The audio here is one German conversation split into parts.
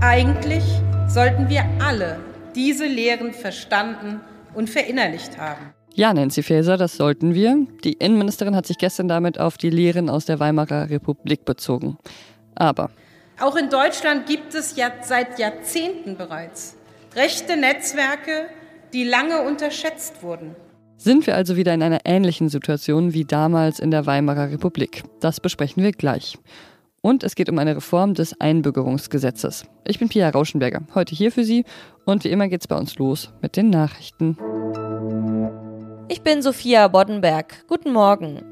Eigentlich sollten wir alle diese Lehren verstanden und verinnerlicht haben. Ja, Nancy Faeser, das sollten wir. Die Innenministerin hat sich gestern damit auf die Lehren aus der Weimarer Republik bezogen. Aber auch in Deutschland gibt es ja seit Jahrzehnten bereits rechte Netzwerke, die lange unterschätzt wurden. Sind wir also wieder in einer ähnlichen Situation wie damals in der Weimarer Republik? Das besprechen wir gleich. Und es geht um eine Reform des Einbürgerungsgesetzes. Ich bin Pia Rauschenberger, heute hier für Sie und wie immer geht es bei uns los mit den Nachrichten. Ich bin Sophia Boddenberg. Guten Morgen.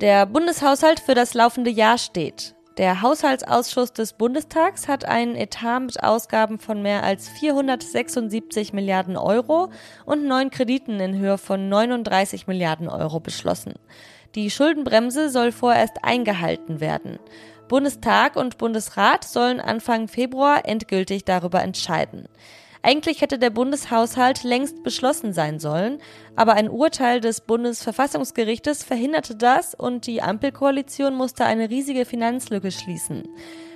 Der Bundeshaushalt für das laufende Jahr steht. Der Haushaltsausschuss des Bundestags hat einen Etat mit Ausgaben von mehr als 476 Milliarden Euro und neun Krediten in Höhe von 39 Milliarden Euro beschlossen. Die Schuldenbremse soll vorerst eingehalten werden. Bundestag und Bundesrat sollen Anfang Februar endgültig darüber entscheiden. Eigentlich hätte der Bundeshaushalt längst beschlossen sein sollen, aber ein Urteil des Bundesverfassungsgerichtes verhinderte das und die Ampelkoalition musste eine riesige Finanzlücke schließen.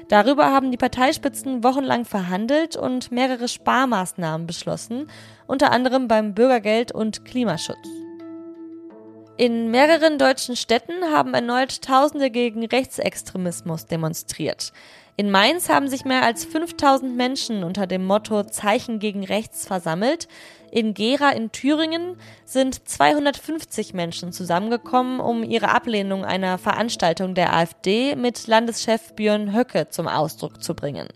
Darüber haben die Parteispitzen wochenlang verhandelt und mehrere Sparmaßnahmen beschlossen, unter anderem beim Bürgergeld und Klimaschutz. In mehreren deutschen Städten haben erneut Tausende gegen Rechtsextremismus demonstriert. In Mainz haben sich mehr als 5000 Menschen unter dem Motto Zeichen gegen Rechts versammelt. In Gera in Thüringen sind 250 Menschen zusammengekommen, um ihre Ablehnung einer Veranstaltung der AfD mit Landeschef Björn Höcke zum Ausdruck zu bringen.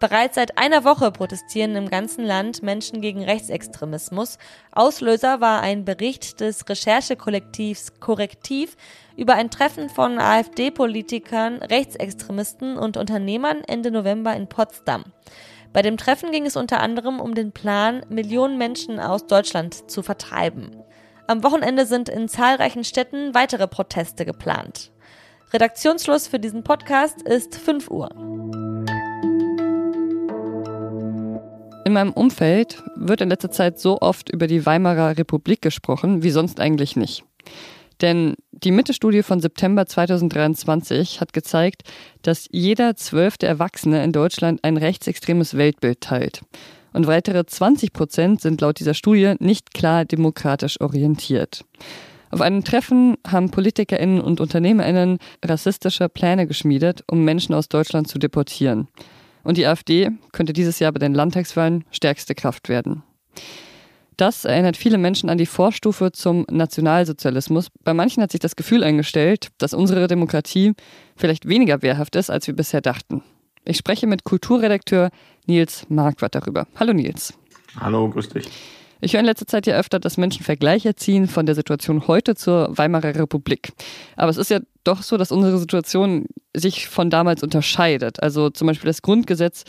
Bereits seit einer Woche protestieren im ganzen Land Menschen gegen Rechtsextremismus. Auslöser war ein Bericht des Recherchekollektivs Korrektiv über ein Treffen von AfD-Politikern, Rechtsextremisten und Unternehmern Ende November in Potsdam. Bei dem Treffen ging es unter anderem um den Plan, Millionen Menschen aus Deutschland zu vertreiben. Am Wochenende sind in zahlreichen Städten weitere Proteste geplant. Redaktionsschluss für diesen Podcast ist 5 Uhr. In meinem Umfeld wird in letzter Zeit so oft über die Weimarer Republik gesprochen wie sonst eigentlich nicht. Denn die Mitte-Studie von September 2023 hat gezeigt, dass jeder zwölfte Erwachsene in Deutschland ein rechtsextremes Weltbild teilt. Und weitere 20 Prozent sind laut dieser Studie nicht klar demokratisch orientiert. Auf einem Treffen haben PolitikerInnen und UnternehmerInnen rassistische Pläne geschmiedet, um Menschen aus Deutschland zu deportieren. Und die AfD könnte dieses Jahr bei den Landtagswahlen stärkste Kraft werden. Das erinnert viele Menschen an die Vorstufe zum Nationalsozialismus. Bei manchen hat sich das Gefühl eingestellt, dass unsere Demokratie vielleicht weniger wehrhaft ist, als wir bisher dachten. Ich spreche mit Kulturredakteur Nils Marquardt darüber. Hallo Nils. Hallo, grüß dich. Ich höre in letzter Zeit ja öfter, dass Menschen Vergleiche ziehen von der Situation heute zur Weimarer Republik. Aber es ist ja doch so, dass unsere Situation sich von damals unterscheidet. Also zum Beispiel das Grundgesetz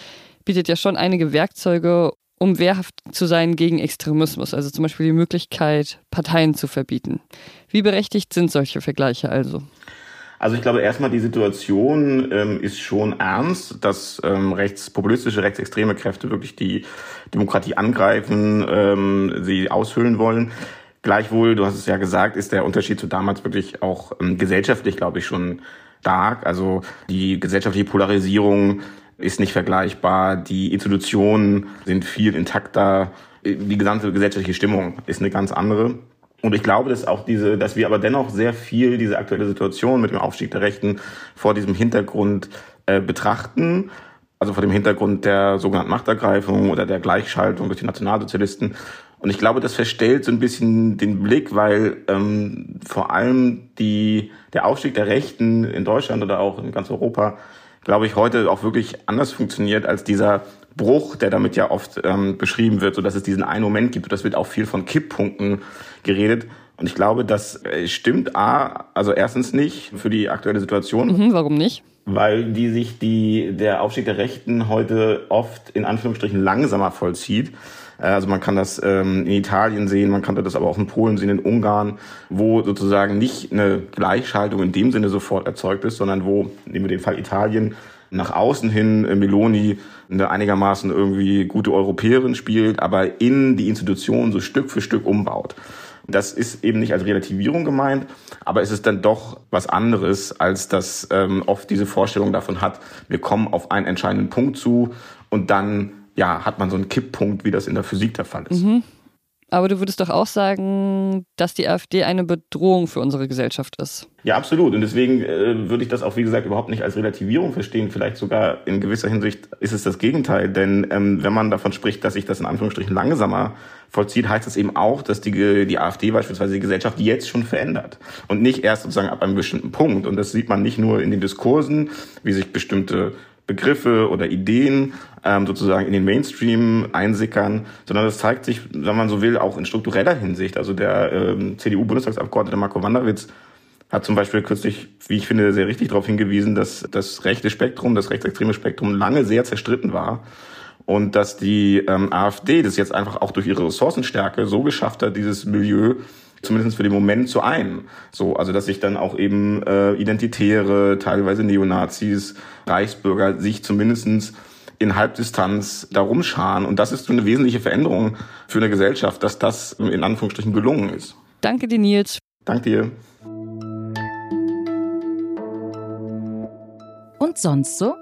bietet ja schon einige Werkzeuge, um wehrhaft zu sein gegen Extremismus, also zum Beispiel die Möglichkeit, Parteien zu verbieten. Wie berechtigt sind solche Vergleiche also? Also ich glaube erstmal, die Situation ähm, ist schon ernst, dass ähm, rechtspopulistische, rechtsextreme Kräfte wirklich die Demokratie angreifen, ähm, sie aushöhlen wollen. Gleichwohl, du hast es ja gesagt, ist der Unterschied zu damals wirklich auch ähm, gesellschaftlich, glaube ich, schon stark. Also die gesellschaftliche Polarisierung ist nicht vergleichbar. Die Institutionen sind viel intakter. Die gesamte gesellschaftliche Stimmung ist eine ganz andere. Und ich glaube, dass auch diese, dass wir aber dennoch sehr viel diese aktuelle Situation mit dem Aufstieg der Rechten vor diesem Hintergrund äh, betrachten. Also vor dem Hintergrund der sogenannten Machtergreifung oder der Gleichschaltung durch die Nationalsozialisten. Und ich glaube, das verstellt so ein bisschen den Blick, weil ähm, vor allem die, der Aufstieg der Rechten in Deutschland oder auch in ganz Europa glaube ich, heute auch wirklich anders funktioniert als dieser Bruch, der damit ja oft ähm, beschrieben wird, so dass es diesen einen Moment gibt. Und das wird auch viel von Kipppunkten geredet. Und ich glaube, das äh, stimmt A, also erstens nicht für die aktuelle Situation. Mhm, warum nicht? Weil die sich die, der Aufstieg der Rechten heute oft in Anführungsstrichen langsamer vollzieht also man kann das ähm, in Italien sehen, man kann das aber auch in Polen sehen, in Ungarn, wo sozusagen nicht eine Gleichschaltung in dem Sinne sofort erzeugt ist, sondern wo, nehmen wir den Fall Italien, nach außen hin äh, Meloni eine einigermaßen irgendwie gute Europäerin spielt, aber in die Institutionen so Stück für Stück umbaut. Das ist eben nicht als Relativierung gemeint, aber es ist dann doch was anderes, als dass ähm, oft diese Vorstellung davon hat, wir kommen auf einen entscheidenden Punkt zu und dann ja, hat man so einen Kipppunkt, wie das in der Physik der Fall ist. Mhm. Aber du würdest doch auch sagen, dass die AfD eine Bedrohung für unsere Gesellschaft ist. Ja, absolut. Und deswegen äh, würde ich das auch, wie gesagt, überhaupt nicht als Relativierung verstehen. Vielleicht sogar in gewisser Hinsicht ist es das Gegenteil. Denn ähm, wenn man davon spricht, dass sich das in Anführungsstrichen langsamer vollzieht, heißt das eben auch, dass die, die AfD beispielsweise die Gesellschaft jetzt schon verändert. Und nicht erst sozusagen ab einem bestimmten Punkt. Und das sieht man nicht nur in den Diskursen, wie sich bestimmte Begriffe oder Ideen ähm, sozusagen in den Mainstream einsickern, sondern das zeigt sich, wenn man so will, auch in struktureller Hinsicht. Also der ähm, CDU-Bundestagsabgeordnete Marco Wanderwitz hat zum Beispiel kürzlich, wie ich finde, sehr richtig darauf hingewiesen, dass das rechte Spektrum, das rechtsextreme Spektrum lange sehr zerstritten war und dass die ähm, AfD das jetzt einfach auch durch ihre Ressourcenstärke so geschafft hat, dieses Milieu zumindest für den Moment zu ein. So, also dass sich dann auch eben äh, Identitäre, teilweise Neonazis, Reichsbürger sich zumindestens in Halbdistanz darum scharen. Und das ist so eine wesentliche Veränderung für eine Gesellschaft, dass das in Anführungsstrichen gelungen ist. Danke dir, Nils. Danke dir. Und sonst so?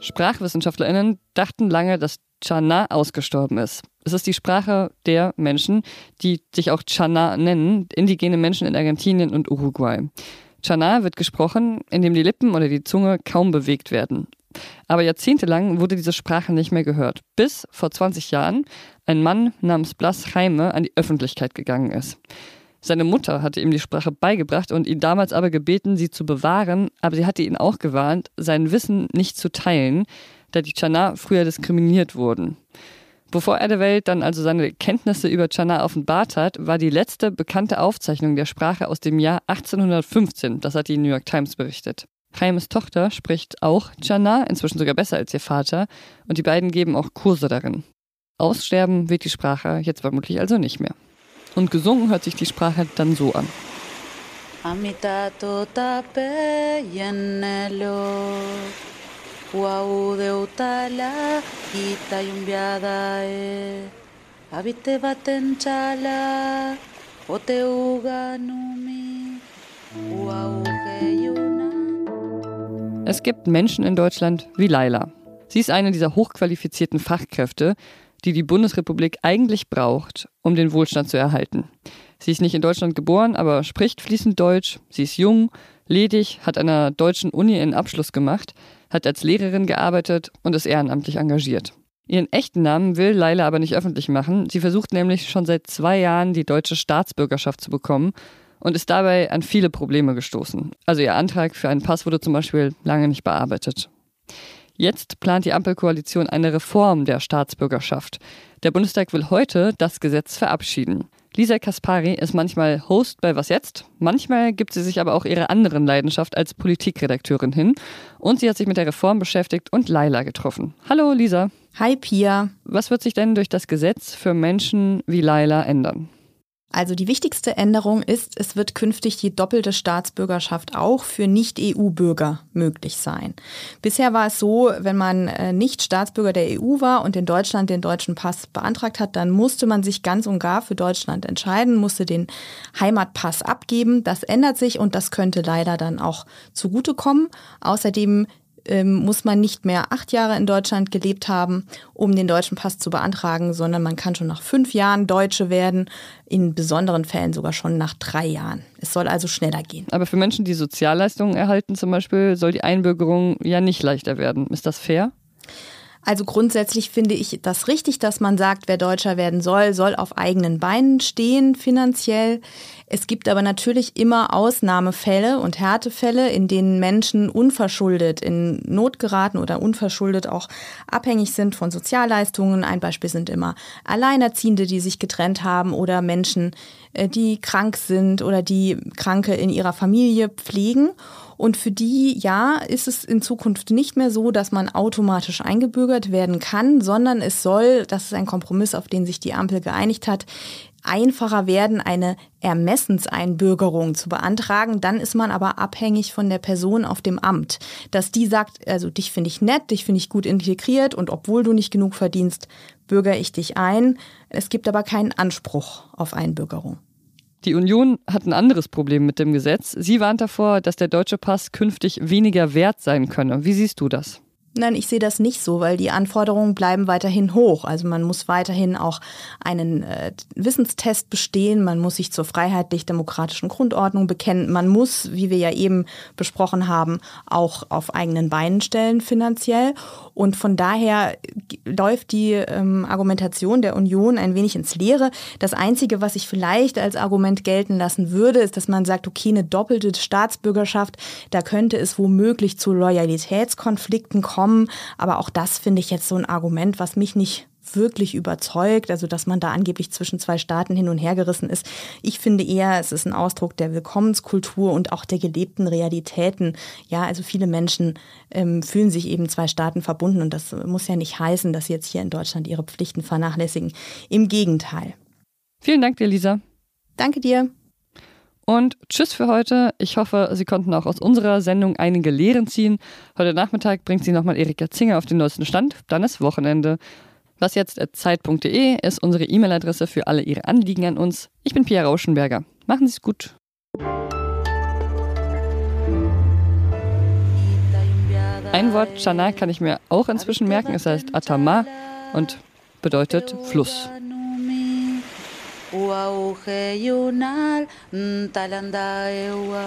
SprachwissenschaftlerInnen dachten lange, dass Chana ausgestorben ist. Es ist die Sprache der Menschen, die sich auch Chana nennen, indigene Menschen in Argentinien und Uruguay. Chana wird gesprochen, indem die Lippen oder die Zunge kaum bewegt werden. Aber jahrzehntelang wurde diese Sprache nicht mehr gehört, bis vor 20 Jahren ein Mann namens Blas Jaime an die Öffentlichkeit gegangen ist. Seine Mutter hatte ihm die Sprache beigebracht und ihn damals aber gebeten, sie zu bewahren, aber sie hatte ihn auch gewarnt, sein Wissen nicht zu teilen, da die Chana früher diskriminiert wurden. Bevor er der Welt dann also seine Kenntnisse über Chana offenbart hat, war die letzte bekannte Aufzeichnung der Sprache aus dem Jahr 1815. Das hat die New York Times berichtet. Jaimes Tochter spricht auch Chana, inzwischen sogar besser als ihr Vater, und die beiden geben auch Kurse darin. Aussterben wird die Sprache jetzt vermutlich also nicht mehr. Und gesungen hört sich die Sprache dann so an. Amitato Wau deutala ita yumbiada e Abite baten chala Oteuga numi Wau Es gibt Menschen in Deutschland wie Laila. Sie ist eine dieser hochqualifizierten Fachkräfte, die die Bundesrepublik eigentlich braucht, um den Wohlstand zu erhalten. Sie ist nicht in Deutschland geboren, aber spricht fließend Deutsch. Sie ist jung, ledig, hat an einer deutschen Uni einen Abschluss gemacht, hat als Lehrerin gearbeitet und ist ehrenamtlich engagiert. Ihren echten Namen will Laila aber nicht öffentlich machen. Sie versucht nämlich schon seit zwei Jahren die deutsche Staatsbürgerschaft zu bekommen und ist dabei an viele Probleme gestoßen. Also ihr Antrag für einen Pass wurde zum Beispiel lange nicht bearbeitet. Jetzt plant die Ampelkoalition eine Reform der Staatsbürgerschaft. Der Bundestag will heute das Gesetz verabschieden. Lisa Kaspari ist manchmal Host bei Was jetzt? Manchmal gibt sie sich aber auch ihrer anderen Leidenschaft als Politikredakteurin hin. Und sie hat sich mit der Reform beschäftigt und Laila getroffen. Hallo Lisa. Hi Pia. Was wird sich denn durch das Gesetz für Menschen wie Laila ändern? Also die wichtigste Änderung ist, es wird künftig die doppelte Staatsbürgerschaft auch für Nicht-EU-Bürger möglich sein. Bisher war es so, wenn man äh, nicht Staatsbürger der EU war und in Deutschland den deutschen Pass beantragt hat, dann musste man sich ganz und gar für Deutschland entscheiden, musste den Heimatpass abgeben. Das ändert sich und das könnte leider dann auch zugutekommen. Außerdem ähm, muss man nicht mehr acht Jahre in Deutschland gelebt haben, um den deutschen Pass zu beantragen, sondern man kann schon nach fünf Jahren Deutsche werden, in besonderen Fällen sogar schon nach drei Jahren. Es soll also schneller gehen. Aber für Menschen, die Sozialleistungen erhalten zum Beispiel, soll die Einbürgerung ja nicht leichter werden. Ist das fair? Also grundsätzlich finde ich das richtig, dass man sagt, wer Deutscher werden soll, soll auf eigenen Beinen stehen finanziell. Es gibt aber natürlich immer Ausnahmefälle und Härtefälle, in denen Menschen unverschuldet in Not geraten oder unverschuldet auch abhängig sind von Sozialleistungen. Ein Beispiel sind immer Alleinerziehende, die sich getrennt haben oder Menschen, äh, die krank sind oder die Kranke in ihrer Familie pflegen. Und für die, ja, ist es in Zukunft nicht mehr so, dass man automatisch eingebürgert werden kann, sondern es soll, das ist ein Kompromiss, auf den sich die Ampel geeinigt hat, einfacher werden, eine Ermessenseinbürgerung zu beantragen. Dann ist man aber abhängig von der Person auf dem Amt. Dass die sagt, also dich finde ich nett, dich finde ich gut integriert und obwohl du nicht genug verdienst, bürger ich dich ein. Es gibt aber keinen Anspruch auf Einbürgerung. Die Union hat ein anderes Problem mit dem Gesetz. Sie warnt davor, dass der deutsche Pass künftig weniger wert sein könne. Wie siehst du das? Nein, ich sehe das nicht so, weil die Anforderungen bleiben weiterhin hoch. Also man muss weiterhin auch einen äh, Wissenstest bestehen, man muss sich zur freiheitlich-demokratischen Grundordnung bekennen, man muss, wie wir ja eben besprochen haben, auch auf eigenen Beinen stellen finanziell. Und von daher läuft die ähm, Argumentation der Union ein wenig ins Leere. Das Einzige, was ich vielleicht als Argument gelten lassen würde, ist, dass man sagt, okay, eine doppelte Staatsbürgerschaft, da könnte es womöglich zu Loyalitätskonflikten kommen kommen. Aber auch das finde ich jetzt so ein Argument, was mich nicht wirklich überzeugt, also dass man da angeblich zwischen zwei Staaten hin und her gerissen ist. Ich finde eher, es ist ein Ausdruck der Willkommenskultur und auch der gelebten Realitäten. Ja, also viele Menschen ähm, fühlen sich eben zwei Staaten verbunden und das muss ja nicht heißen, dass sie jetzt hier in Deutschland ihre Pflichten vernachlässigen. Im Gegenteil. Vielen Dank dir, Lisa. Danke dir. Und tschüss für heute. Ich hoffe, Sie konnten auch aus unserer Sendung einige Lehren ziehen. Heute Nachmittag bringt Sie nochmal Erika Zinger auf den neuesten Stand. Dann ist Wochenende. Was jetzt zeit.de ist unsere E-Mail-Adresse für alle Ihre Anliegen an uns. Ich bin Pia Rauschenberger. Machen Sie es gut. Ein Wort Chana kann ich mir auch inzwischen merken. Es heißt Atama und bedeutet Fluss. Uau, uge junal, mm, talanda eua.